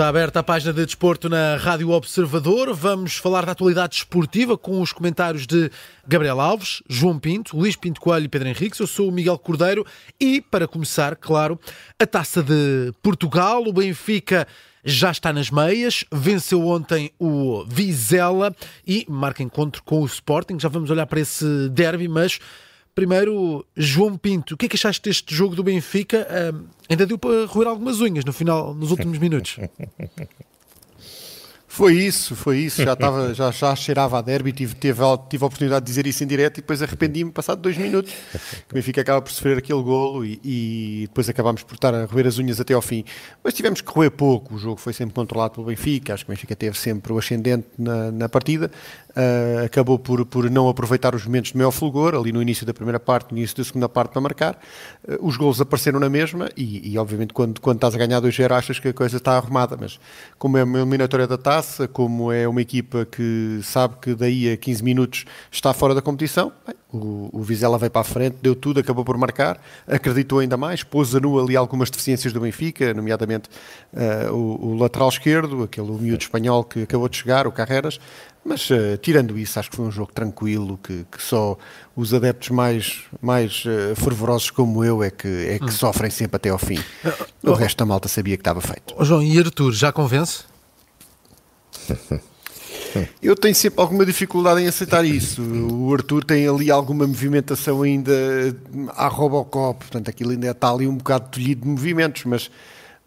Está aberta a página de desporto na Rádio Observador. Vamos falar da atualidade esportiva com os comentários de Gabriel Alves, João Pinto, Luís Pinto Coelho e Pedro Henriques. Eu sou o Miguel Cordeiro e, para começar, claro, a taça de Portugal. O Benfica já está nas meias, venceu ontem o Vizela e marca encontro com o Sporting. Já vamos olhar para esse derby, mas Primeiro, João Pinto, o que é que achaste deste jogo do Benfica? Uh, ainda deu para roer algumas unhas no final, nos últimos minutos. Foi isso, foi isso. Já, estava, já, já cheirava a derby, tive, tive, tive a oportunidade de dizer isso em direto e depois arrependi-me passado dois minutos. Que o Benfica acaba por sofrer aquele golo e, e, depois acabámos por estar a roer as unhas até ao fim. Mas tivemos que roer pouco, o jogo foi sempre controlado pelo Benfica, acho que o Benfica teve sempre o ascendente na, na partida. Uh, acabou por, por não aproveitar os momentos de maior fulgor, ali no início da primeira parte, no início da segunda parte para marcar. Uh, os gols apareceram na mesma e, e obviamente quando, quando estás a ganhar 2-0 achas que a coisa está arrumada, mas como é uma eliminatória da taça, como é uma equipa que sabe que daí a 15 minutos está fora da competição, bem, o, o Vizela veio para a frente, deu tudo, acabou por marcar, acreditou ainda mais, pôs a nu ali algumas deficiências do Benfica, nomeadamente uh, o, o, lateral esquerdo, aquele miúdo espanhol que acabou de chegar, o Carreras, mas uh, tirando isso, acho que foi um jogo tranquilo, que, que só os adeptos mais, mais uh, fervorosos como eu é que, é que hum. sofrem sempre até ao fim. O resto da malta sabia que estava feito. Oh, João, e Arthur, já convence? Eu tenho sempre alguma dificuldade em aceitar isso. O Arthur tem ali alguma movimentação ainda à Robocop, portanto aquilo ainda está ali um bocado tolhido de movimentos, mas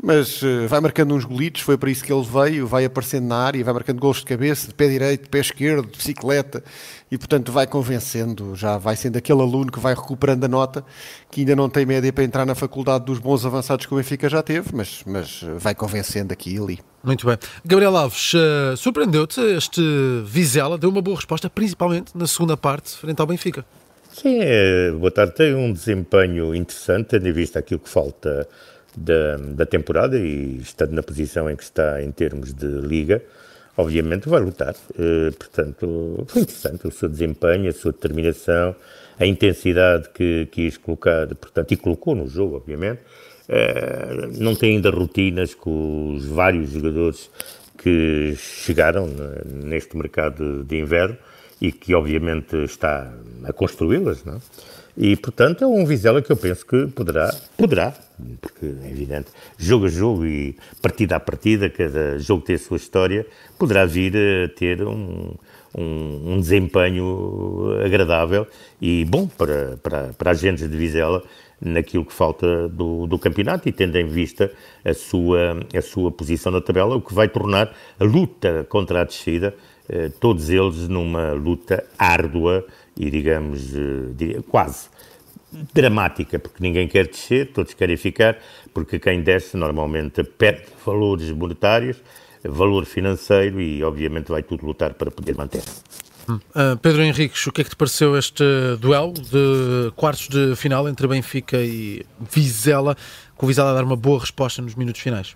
mas uh, vai marcando uns golitos, foi para isso que ele veio, vai aparecendo na área, vai marcando gols de cabeça, de pé direito, de pé esquerdo, de bicicleta, e portanto vai convencendo, já vai sendo aquele aluno que vai recuperando a nota, que ainda não tem média para entrar na faculdade dos bons avançados que o Benfica já teve, mas, mas vai convencendo aqui e ali. Muito bem. Gabriel Alves, uh, surpreendeu-te este Vizela, deu uma boa resposta, principalmente na segunda parte, frente ao Benfica. Sim, é, boa tarde, tem um desempenho interessante, tendo em vista aquilo que falta da, da temporada e estando na posição em que está em termos de liga, obviamente vai lutar. Uh, portanto, foi interessante o seu desempenho, a sua determinação, a intensidade que quis colocar, portanto, e colocou no jogo, obviamente. Uh, não tem ainda rotinas com os vários jogadores que chegaram neste mercado de inverno e que, obviamente, está a construí-las, não é? E, portanto, é um Vizela que eu penso que poderá, poderá, porque é evidente, jogo a jogo e partida a partida, cada jogo tem a sua história, poderá vir a ter um, um, um desempenho agradável e bom para, para, para agentes de Vizela naquilo que falta do, do campeonato e tendo em vista a sua, a sua posição na tabela, o que vai tornar a luta contra a descida, eh, todos eles numa luta árdua, e, digamos, eh, quase dramática, porque ninguém quer descer, todos querem ficar, porque quem desce normalmente perde valores monetários, valor financeiro e, obviamente, vai tudo lutar para poder manter. Uh, Pedro Henriques, o que é que te pareceu este duelo de quartos de final entre Benfica e Vizela, com o Vizela a dar uma boa resposta nos minutos finais?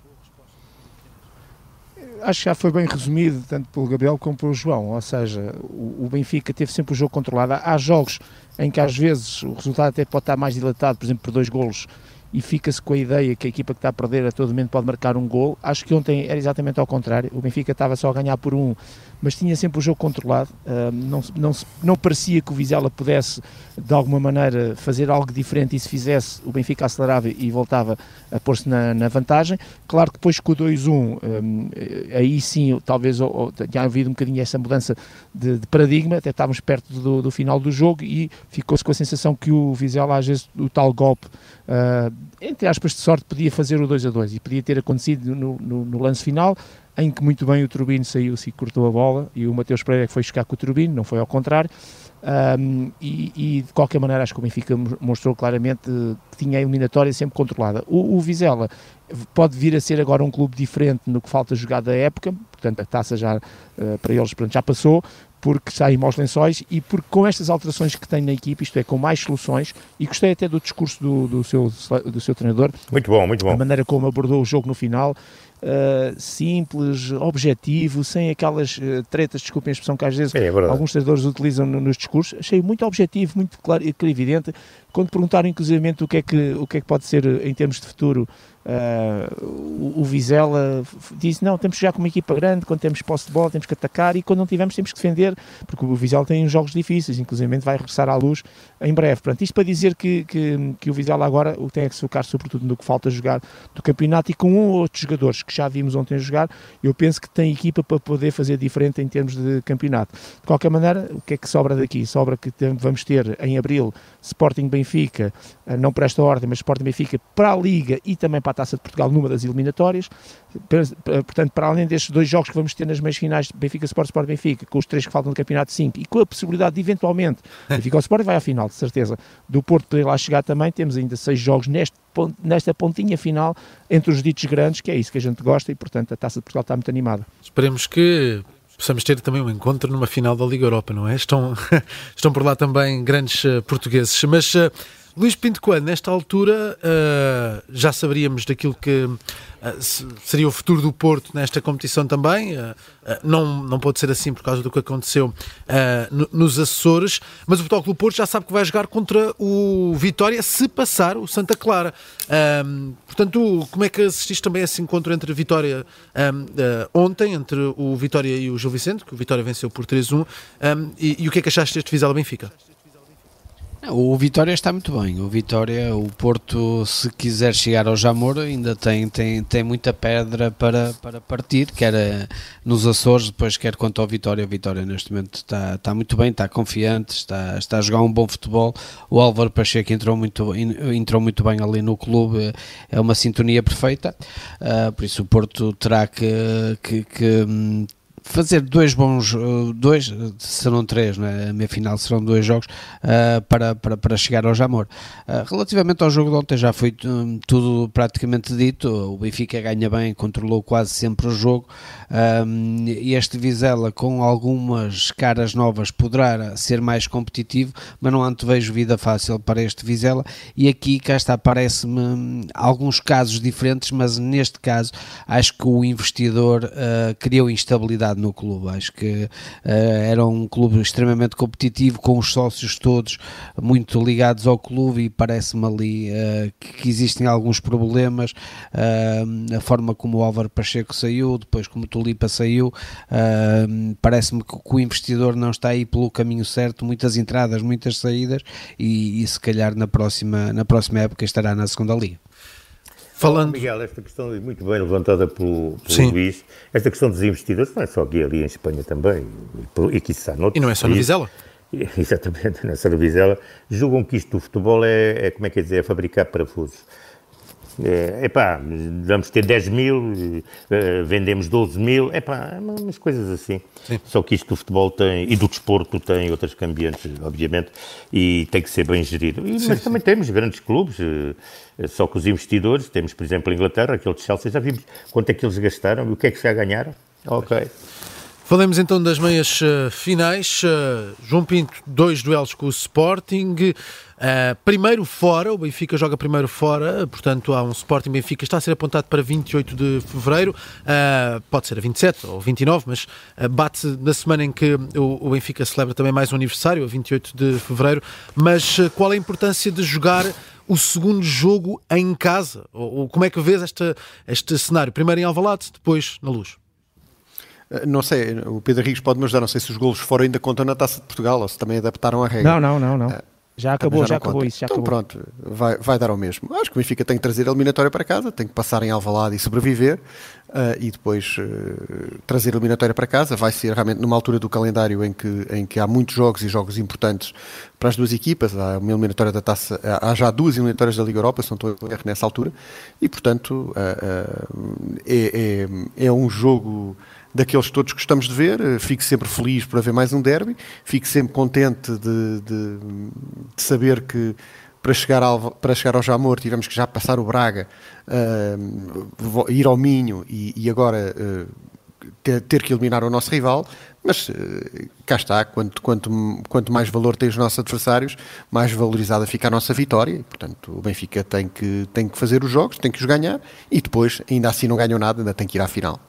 Acho que já foi bem resumido, tanto pelo Gabriel como pelo João, ou seja, o, o, Benfica teve sempre o jogo controlado. Há jogos em que às vezes o resultado até pode estar mais dilatado, por exemplo, por dois golos, e fica-se com a ideia que a equipa que está a perder a todo momento pode marcar um gol. Acho que ontem era exatamente ao contrário, o Benfica estava só a ganhar por um, mas tinha sempre o jogo controlado, uh, não, não, não parecia que o Vizela pudesse de alguma maneira fazer algo diferente e se fizesse o Benfica acelerava e voltava a pôr-se na, na, vantagem. Claro que depois com o 2-1, um, aí sim talvez ou, tenha havido um bocadinho essa mudança de, de paradigma, até estávamos perto do, do final do jogo e ficou-se com a sensação que o Vizela às vezes o tal golpe, uh, entre aspas de sorte, podia fazer o 2-2 e podia ter acontecido no, no, no lance final, em que muito bem o Turbino saiu-se e cortou a bola e o Mateus Pereira foi chegar com o Turbino, não foi ao contrário. Um, e, e, de qualquer maneira acho que o Benfica mostrou claramente que tinha a eliminatória sempre controlada. O, o, Vizela pode vir a ser agora um clube diferente no que falta jogar da época, portanto a taça já uh, para eles portanto, já passou, porque saem aos lençóis e porque com estas alterações que tem na equipe, isto é, com mais soluções, e gostei até do discurso do, do, seu, do seu treinador. Muito bom, muito bom. A maneira como abordou o jogo no final, uh, simples, objetivo, sem aquelas uh, tretas, desculpem a expressão que às vezes é, é alguns treinadores utilizam no, nos discursos. Achei muito objetivo, muito claro e evidente. Quando perguntaram, inclusivamente, o que, é que, o que é que pode ser em termos de futuro Uh, o, o Vizela disse: não, temos que jogar com uma equipa grande, quando temos posse de bola temos que atacar e quando não tivermos temos que defender, porque o Vizela tem uns jogos difíceis, inclusive vai regressar à luz em breve. Isto para dizer que, que, que o Vizela agora tem que se focar sobretudo no que falta jogar do campeonato e com um ou outros jogadores que já vimos ontem jogar, eu penso que tem equipa para poder fazer diferente em termos de campeonato. De qualquer maneira, o que é que sobra daqui? Sobra que vamos ter em abril Sporting Benfica, eh, não para esta ordem, mas Sporting Benfica para a Liga e também para a Taça de Portugal numa das eliminatórias. Portanto, para além destes dois jogos que vamos ter nas meias finais, Benfica Sport, Sport Benfica, com os três que faltam do Campeonato 5 e com a possibilidade de eventualmente Benfica Sport vai à final, de certeza, do Porto poder lá chegar também, temos ainda seis jogos neste, nesta pontinha final entre os ditos grandes, que é isso que a gente gosta e, portanto, a Taça de Portugal está muito animada. Esperemos que possamos ter também um encontro numa final da Liga Europa, não é? Estão, estão por lá também grandes uh, portugueses. Mas uh, Luís Pinto Coelho, nesta altura, uh, já saberíamos daquilo que uh, seria o futuro do Porto nesta competição também. Uh, não, não pode ser assim por causa do que aconteceu nos Açores, mas o Futebol Clube Porto já sabe que vai jogar contra o Vitória se passar o Santa Clara. portanto, como é que assististe também a esse encontro entre a Vitória ontem, entre o Vitória e o Gil Vicente, que o Vitória venceu por 3-1, e, e, o que é que achaste deste Vizela Benfica? O Vitória está muito bem. O Vitória, o Porto, se quiser chegar ao Jamor, ainda tem, tem, tem muita pedra para, para partir, quer eh, nos Açores, depois quer quanto ao Vitória. O Vitória neste momento está, está muito bem, está confiante, está, está a jogar um bom futebol. O Álvaro Pacheco entrou muito, entrou muito bem ali no clube, é uma sintonia perfeita. Uh, por isso o Porto terá que, que, que hum, fazer dois bons, eh, dois, serão três, né? a minha final serão dois jogos uh, para, para, para chegar ao Jamor. Uh, relativamente ao jogo de ontem já foi um, tudo praticamente dito, o Benfica ganha bem, controlou quase sempre o jogo, um, este Vizela com algumas caras novas poderá ser mais competitivo, mas não antevejo vida fácil para este Vizela e aqui cá está, parece-me hum, alguns casos diferentes, mas neste caso acho que o investidor uh, criou instabilidade no clube. Acho que uh, era um clube extremamente competitivo, com os sócios todos muito ligados ao clube e parece-me ali uh, que, que, existem alguns problemas. Uh, a forma como o Álvaro Pacheco saiu, depois como o Tulipa saiu, parece-me que, que, o investidor não está aí pelo caminho certo, muitas entradas, muitas saídas e, e se calhar na próxima, na próxima época estará na segunda liga. Falando... Miguel, esta questão é muito bem levantada pelo, pelo Luís. Esta questão dos investidores não é só aqui, ali em Espanha também, e aqui está E não é só no Vizela? Exatamente, não é só no Vizela. Julgam que isto do futebol é, é como é que é dizer, é fabricar parafusos. É, epá, vamos ter 10 mil, uh, vendemos 12 mil, epá, umas coisas assim. Sim. Só que isto do futebol tem, e do desporto tem outras cambiantes, obviamente, e tem que ser bem gerido. E, sim, mas sim. também temos grandes clubes, uh, só que os investidores, temos por exemplo a Inglaterra, aquele de Chelsea, já vimos quanto é que eles gastaram e o que é que já ganharam. Ok. Falemos então das meias uh, finais. Uh, João Pinto, dois duelos com o Sporting. Uh, primeiro fora, o Benfica joga primeiro fora, portanto há um Sporting Benfica, está a ser apontado para 28 de fevereiro, pode ser a 27 ou 29, mas bate na semana em que o, o, Benfica celebra também mais um aniversário, a 28 de fevereiro. Mas qual é a importância de jogar o segundo jogo em casa? Ou, ou como é que vês esta, este cenário? Primeiro em Alvalade, depois na Luz. Eh, não sei, o Pedro Rigues pode-me ajudar, não sei se os golos fora ainda contam na Taça de Portugal ou se também adaptaram a regra. Não, não, não, não. Uh, já acabou, já, já acabou isso, já então, acabou. pronto, vai, vai dar ao mesmo. Acho que o Benfica tem que trazer a eliminatória para casa, tem que passar em Alvalade e sobreviver uh, e depois uh, trazer a eliminatória para casa. Vai ser realmente numa altura do calendário em que, em que há muitos jogos e jogos importantes para as duas equipas. Há uma eliminatória da taça, há já duas eliminatórias da Liga Europa, se não estou a nessa altura, e portanto uh, é, é, é um jogo daqueles que todos gostamos de ver. Eh, fico sempre feliz por haver mais um derby, fico sempre contente de, de, de saber que para chegar, ao, para chegar ao Jamor tivemos que já passar o Braga, uh, ir ao Minho e, e agora uh, ter, ter, que eliminar o nosso rival, mas uh, cá está, quanto, quanto, quanto mais valor têm os nossos adversários, mais valorizada fica a nossa vitória, e, portanto o Benfica tem que, tem que fazer os jogos, tem que os ganhar, e depois, ainda assim não ganham nada, ainda tem que ir à final.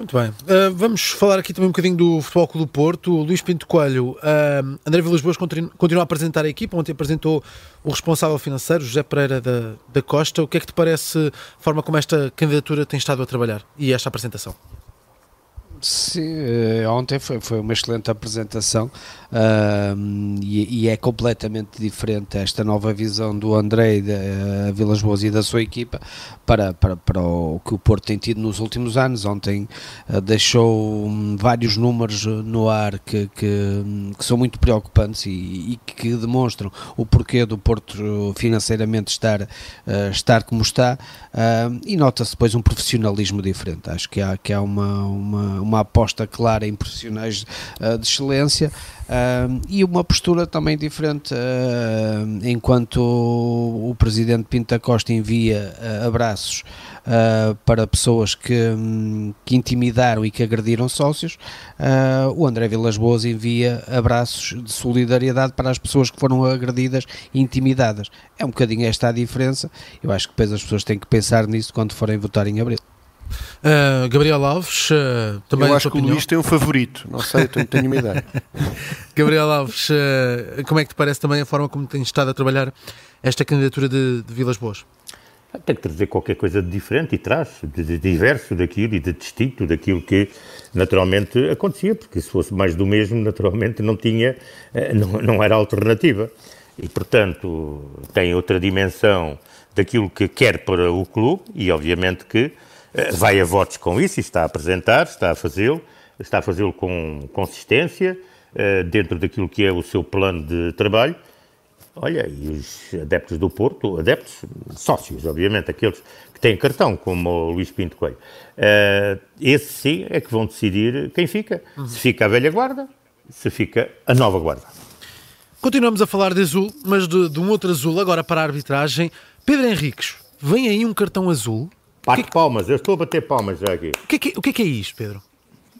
Muito bem. Uh, vamos falar aqui também um bocadinho do Futebol Clube do Porto. O Luís Pinto Coelho, uh, André Vilas Boas continua, continua a apresentar a equipa. Ontem apresentou o responsável financeiro, José Pereira da, da Costa. O que é que te parece a forma como esta candidatura tem estado a trabalhar e esta apresentação? Sim, eh, ontem foi, foi uma excelente apresentação uh, e, e, é completamente diferente esta nova visão do André da uh, Vilas Boas e da sua equipa para, para, para o que o Porto tem tido nos últimos anos. Ontem uh, deixou um, vários números no ar que, que, que são muito preocupantes e, e, que demonstram o porquê do Porto financeiramente estar, estar como está e nota-se depois um profissionalismo diferente. Acho que há, que há uma, uma uma aposta clara em profissionais uh, de excelência uh, e uma postura também diferente uh, enquanto o, o, presidente Pinta Costa envia abraços para pessoas que, um, que, intimidaram e que agrediram sócios, o André Vilas Boas envia abraços de solidariedade para as pessoas que foram agredidas e intimidadas. É um bocadinho esta a diferença. Eu acho que depois as pessoas têm que pensar nisso quando forem votar em abril. Uh, Gabriel Alves, uh, também Eu acho que o Luís tem um favorito, não sei, tenho, tenho uma ideia. Gabriel Alves, uh, como é que te parece também a forma como tem estado a trabalhar esta candidatura de, de Vilas Boas? Tem que trazer qualquer coisa de diferente e traz, de, de, diverso daquilo e de distinto daquilo que naturalmente acontecia, porque se fosse mais do mesmo, naturalmente não tinha, não, não era alternativa. E, portanto, tem outra dimensão daquilo que quer para o clube e, obviamente, que eh, vai a votos com isso e está a apresentar, está a fazê-lo, está a fazê-lo com consistência, eh, dentro daquilo que é o seu plano de trabalho. Olha, e os adeptos do Porto, adeptos, sócios, obviamente, aqueles que têm cartão, como o Luís Pinto Coelho, uh, esses sim é que vão decidir quem fica. Uhum. Se fica a velha guarda, se fica a nova guarda. Continuamos a falar de azul, mas de, de um outro azul, agora para a arbitragem. Pedro Henriques, vem aí um cartão azul Bate que... palmas, eu estou a bater palmas já aqui. O que, é que, o que é que é isto, Pedro?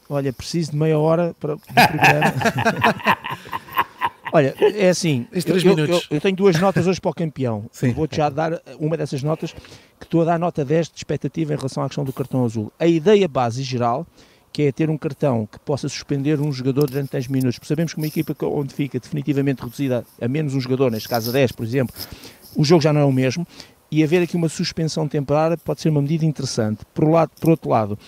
Olha, preciso de meia hora para Olha, é assim, eu, eu, eu, tenho duas notas hoje para o campeão. Vou-te já dar uma dessas notas, que estou a dar nota 10 de expectativa em relação à questão do cartão azul. A ideia base geral, que é ter um cartão que possa suspender um jogador durante 10 minutos. Porque sabemos que uma equipa onde fica definitivamente reduzida a menos um jogador, neste caso a 10, por exemplo, o jogo já não é o mesmo e haver aqui uma suspensão temporária pode ser uma medida interessante. Por, lado, por outro lado,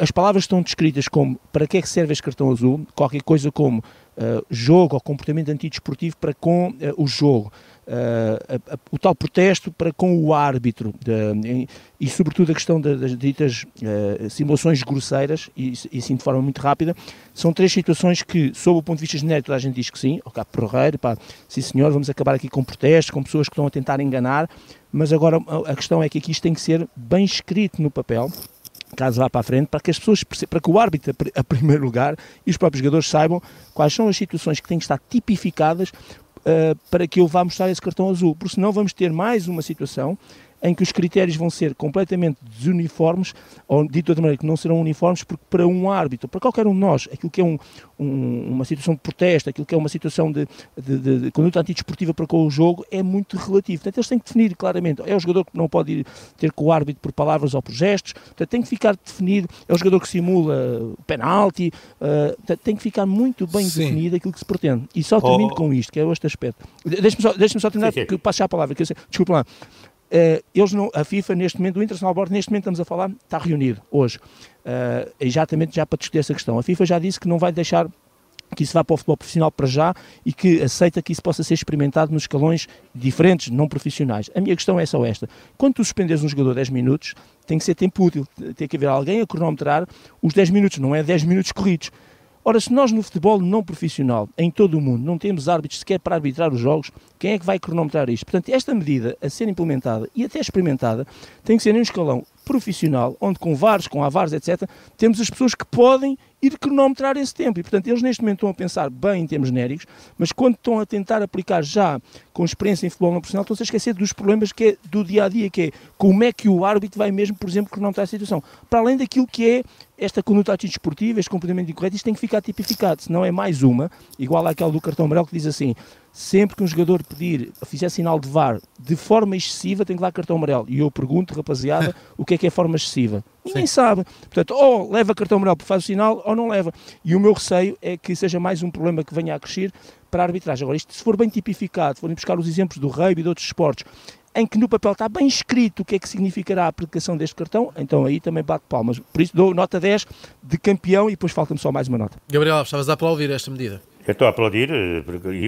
as palavras estão descritas como para que é que serve este cartão azul, qualquer coisa como uh, jogo ou comportamento antidesportivo para com uh, o jogo. Uh, a, a, o tal protesto para com o árbitro de, e, sobretudo a questão das ditas uh, simulações grosseiras e, e sim de forma muito rápida. São três situações que sob o ponto de vista genérico toda a gente diz que sim, ok, porreiro, pá, sim senhor, vamos acabar aqui com protestos, com pessoas que estão a tentar enganar mas agora a questão é que aqui isto tem que ser bem escrito no papel caso vá para a frente, para que as pessoas, para que o árbitro, a primeiro lugar, e os próprios jogadores saibam quais são as situações que têm que estar tipificadas para que ele vá mostrar esse cartão azul, porque senão vamos ter mais uma situação em que os critérios vão ser completamente desuniformes, ou dito de outra maneira, que não serão uniformes, porque para um árbitro, para qualquer um de nós, aquilo que é um, um, uma situação de protesto, aquilo que é uma situação de, de, de, de, conduta antidesportiva para com o jogo, é muito relativo. Portanto, eles têm que definir claramente, é o jogador que não pode ir ter com o árbitro por palavras ou por gestos, portanto, tem que ficar definido, é o jogador que simula o penalti, uh, portanto, tem que ficar muito bem Sim. definido aquilo que se pretende. E só termino oh. com isto, que é este aspecto. Deixa-me só, deixa só terminar, porque passo já a palavra, que eu sei, desculpa lá. Uh, eles não, a FIFA neste momento, o International Board neste momento estamos a falar, está reunido hoje, uh, exatamente já para discutir essa questão. A FIFA já disse que não vai deixar que isso vá para o futebol profissional para já e que aceita que isso possa ser experimentado nos escalões diferentes, não profissionais. A minha questão é só esta. Quando tu suspendes um jogador 10 minutos, tem que ser tempo útil. Tem que haver alguém a cronometrar os 10 minutos, não é 10 minutos corridos. Ora, se nós no futebol não profissional, em todo o mundo, não temos árbitros sequer para arbitrar os jogos, quem é que vai cronometrar isto? Portanto, esta medida a ser implementada e até experimentada tem que ser em um escalão profissional, onde com VARs, com AVARs, etc., temos as pessoas que podem ir cronometrar esse tempo. E, portanto, eles neste momento estão a pensar bem em termos genéricos, mas quando estão a tentar aplicar já com experiência em futebol não profissional, estão-se a esquecer dos problemas que é do dia a dia, que é como é que o árbitro vai mesmo, por exemplo, cronometrar a situação. Para além daquilo que é esta conduta desportiva, este comportamento incorreto, isto tem que ficar tipificado, senão é mais uma, igual àquela do cartão amarelo que diz assim: sempre que um jogador pedir, fizer sinal de VAR de forma excessiva, tem que dar cartão amarelo. E eu pergunto, rapaziada, o que é que é forma excessiva? Ninguém Sim. sabe. Portanto, ou leva cartão amarelo porque faz o sinal, ou não leva. E o meu receio é que seja mais um problema que venha a crescer para a arbitragem. Agora, isto se for bem tipificado, forem buscar os exemplos do rugby e de outros esportes, em que no papel está bem escrito o que é que significará a aplicação deste cartão, então aí também bate palmas. Por isso dou nota 10 de campeão e depois falta-me só mais uma nota. Gabriel, estavas a aplaudir esta medida. Eu estou a aplaudir, eh,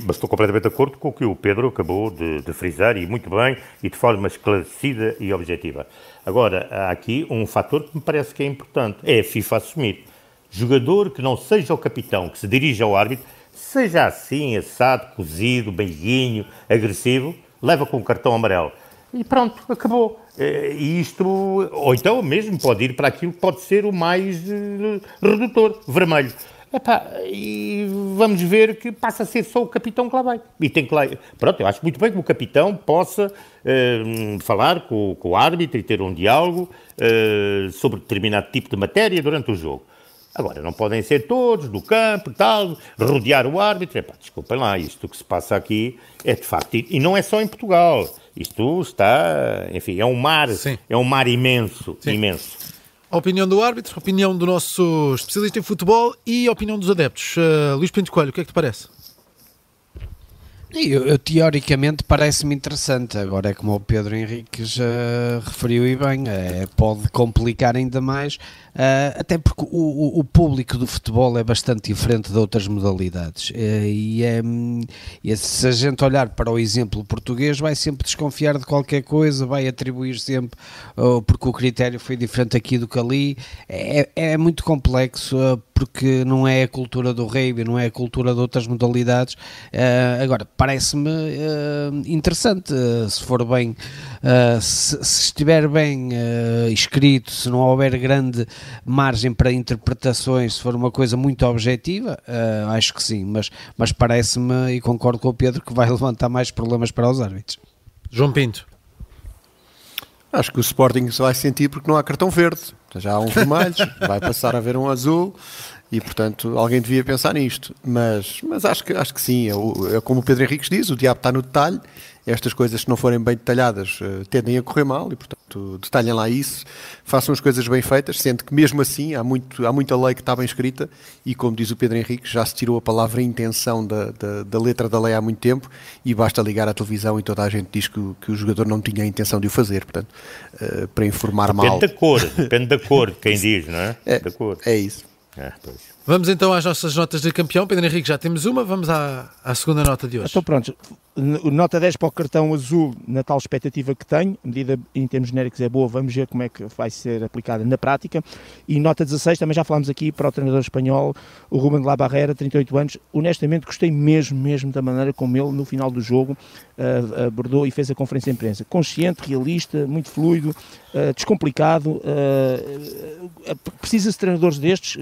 mas estou completamente de acordo com o que o Pedro acabou de, de, frisar, e muito bem, e de forma esclarecida e objetiva. Agora, há aqui um fator que me parece que é importante, é a FIFA assumir. Jogador que não seja o capitão, que se dirija ao árbitro, seja assim, assado, cozido, beijinho, agressivo, leva com o cartão amarelo. E pronto, acabou. Eh, e isto, ou então mesmo pode ir para aquilo que pode ser o mais eh, redutor, vermelho. Epá, e vamos ver que passa a ser só o capitão que lá vai. E tem que lá... Pronto, eu acho muito bem que o capitão possa uh, falar com, com, o árbitro e ter um diálogo uh, sobre determinado tipo de matéria durante o jogo. Agora, não podem ser todos do campo, tal, rodear o árbitro. Epá, desculpem lá, isto que se passa aqui é de facto. E não é só em Portugal. Isto está, enfim, é um mar, Sim. é um mar imenso, Sim. imenso. A opinião do árbitro, a opinião do nosso especialista em futebol e a opinião dos adeptos. Uh, Luís Pinto Coelho, o que é que te parece? Eu, eu, teoricamente parece-me interessante, agora é como o Pedro Henrique já referiu e bem, é, pode complicar ainda mais, uh, até porque o, o, público do futebol é bastante diferente de outras modalidades uh, e, é, e se a gente olhar para o exemplo português vai sempre desconfiar de qualquer coisa, vai atribuir sempre, uh, porque o critério foi diferente aqui do que ali, é, é muito complexo, porque não é a cultura do rugby, não é a cultura de outras modalidades. Agora, parece-me interessante, se for bem, se, se, estiver bem escrito, se não houver grande margem para interpretações, se for uma coisa muito objetiva, acho que sim, mas, mas parece-me, e concordo com o Pedro, que vai levantar mais problemas para os árbitros. João Pinto. Acho que o Sporting se vai sentir porque não há cartão verde. Já há um vermelho, vai passar a haver um azul e, portanto, alguém devia pensar nisto. Mas, mas acho, que, acho que sim. É, é como o Pedro Henriques diz: o diabo está no detalhe. Estas coisas, se não forem bem detalhadas, uh, tendem a correr mal e, portanto, detalhem lá isso. Façam as coisas bem feitas, sendo que, mesmo assim, há, muito, há muita lei que está bem escrita. E, como diz o Pedro Henriques, já se tirou a palavra intenção da, da, da letra da lei há muito tempo. E basta ligar à televisão e toda a gente diz que, que o jogador não tinha a intenção de o fazer. Portanto, uh, para informar depende mal. Depende da cor, depende da cor, quem diz, não é? É, da cor. é isso. É, vamos então às nossas notas de campeão. Pedro Henrique, já temos uma, vamos à, à segunda nota de hoje. Então pronto, nota 10 para o cartão azul na tal expectativa que tenho, a medida em termos genéricos é boa, vamos ver como é que vai ser aplicada na prática. E nota 16, também já falámos aqui para o treinador espanhol, o Ruben de la Barrera, 38 anos. Honestamente, gostei mesmo, mesmo da maneira como ele, no final do jogo, uh, abordou e fez a conferência de imprensa. Consciente, realista, muito fluido, uh, descomplicado. Uh, Precisa-se de treinadores destes,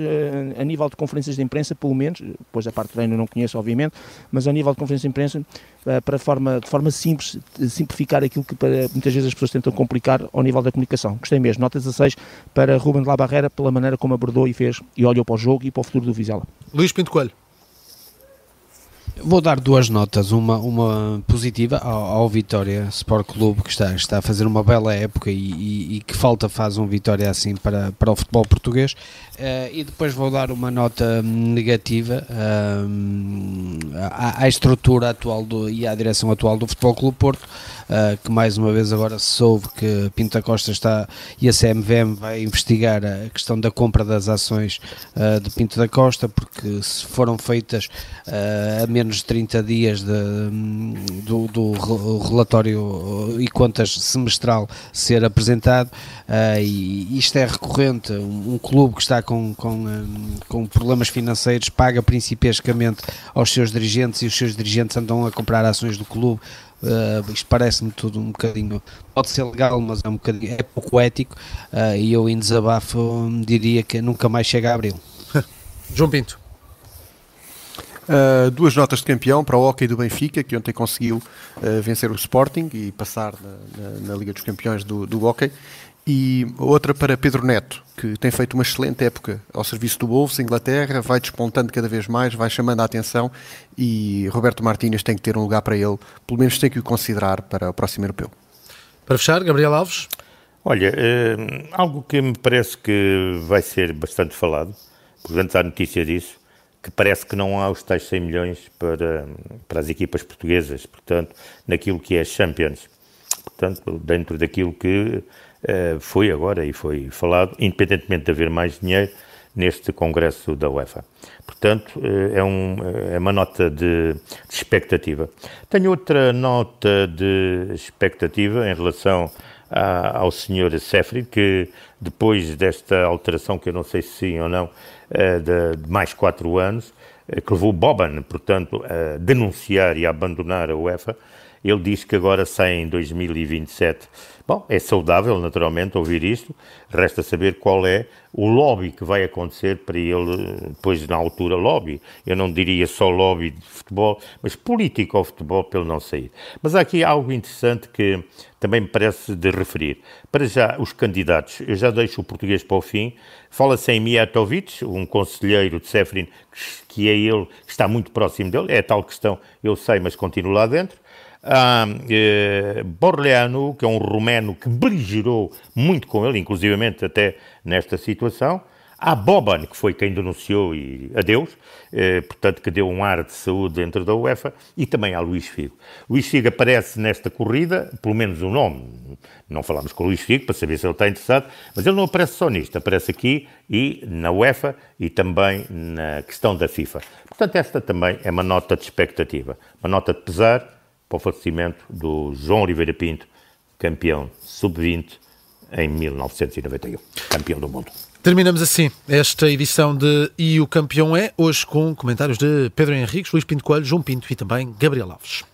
a nível de conferências de imprensa, pelo menos, depois a parte de treino não conheço, obviamente, mas a nível de conferência de imprensa, para forma, de forma simples, simplificar aquilo que para, muitas vezes as pessoas tentam complicar ao nível da comunicação. Gostei mesmo. Nota 16 para Ruben de la Barrera pela maneira como abordou e fez e olhou para o jogo e para o futuro do Vizela. Luís Pinto Coelho. Vou dar duas notas, uma, uma positiva ao, ao Vitória Sport Clube, que está, está a fazer uma bela época e, e, e que falta faz um Vitória assim para, para o futebol português, uh, e depois vou dar uma nota negativa uh, à, à, estrutura atual do, e à direção atual do Futebol Clube Porto, uh, que mais uma vez agora soube que Pinta Costa está e a CMVM vai investigar a questão da compra das ações de Pinto da Costa, porque se foram feitas a menos de 30 dias de, do, do, relatório e contas semestral ser apresentado uh, e isto é recorrente, um, um clube que está com, com, um, com problemas financeiros paga principescamente aos seus dirigentes e os seus dirigentes andam a comprar ações do clube Uh, isto parece-me tudo um bocadinho, pode ser legal, mas é um bocadinho, é pouco ético uh, e eu em desabafo diria que nunca mais chega a abril. João Pinto. Uh, duas notas de campeão para o Hockey do Benfica, que ontem conseguiu uh, vencer o Sporting e passar na, na, na, Liga dos Campeões do, do Hockey. E outra para Pedro Neto, que tem feito uma excelente época ao serviço do Wolves, Inglaterra, vai despontando cada vez mais, vai chamando a atenção e Roberto Martínez tem que ter um lugar para ele, pelo menos tem que o considerar para o próximo europeu. Para fechar, Gabriel Alves. Olha, uh, algo que me parece que vai ser bastante falado, portanto há notícia disso, que parece que não há os tais 100 milhões para, para as equipas portuguesas, portanto, naquilo que é Champions. Portanto, dentro daquilo que foi agora e foi falado, independentemente de haver mais dinheiro neste congresso da UEFA. Portanto, uh, é, um, é uma nota de, de expectativa. Tenho outra nota de expectativa em relação a, ao senhor Sefri, que depois desta alteração, que eu não sei se sim ou não, de, de, mais quatro anos, que levou Boban, portanto, a denunciar e a abandonar a UEFA, ele diz que agora sai em 2027. Bom, é saudável, naturalmente, ouvir isto. Resta saber qual é o lobby que vai acontecer para ele, depois, na altura, lobby. Eu não diria só lobby de futebol, mas político ao futebol, ele não sair. Mas há aqui algo interessante que também me parece de referir. Para já, os candidatos, eu já deixo o português para o fim. Fala-se em Mijatovic, um conselheiro de Sefrin, que é ele, que está muito próximo dele. É tal questão, eu sei, mas continuo lá dentro. Há eh, Borleano, que é um romeno que beligerou muito com ele, inclusivamente até nesta situação. Há Boban, que foi quem denunciou e adeus, eh, portanto que deu um ar de saúde dentro da UEFA, e também há Luís Figo. Luís Figo aparece nesta corrida, pelo menos o nome, não falamos com o Luís Figo para saber se ele está interessado, mas ele não aparece só nisto, aparece aqui e na UEFA e também na questão da FIFA. Portanto, esta também é uma nota de expectativa, uma nota de pesar, para o falecimento do João Oliveira Pinto, campeão sub-20 em 1991, campeão do mundo. Terminamos assim esta edição de E o Campeão é, hoje com comentários de Pedro Henriques, Luís Pinto Coelho, João Pinto e também Gabriel Alves.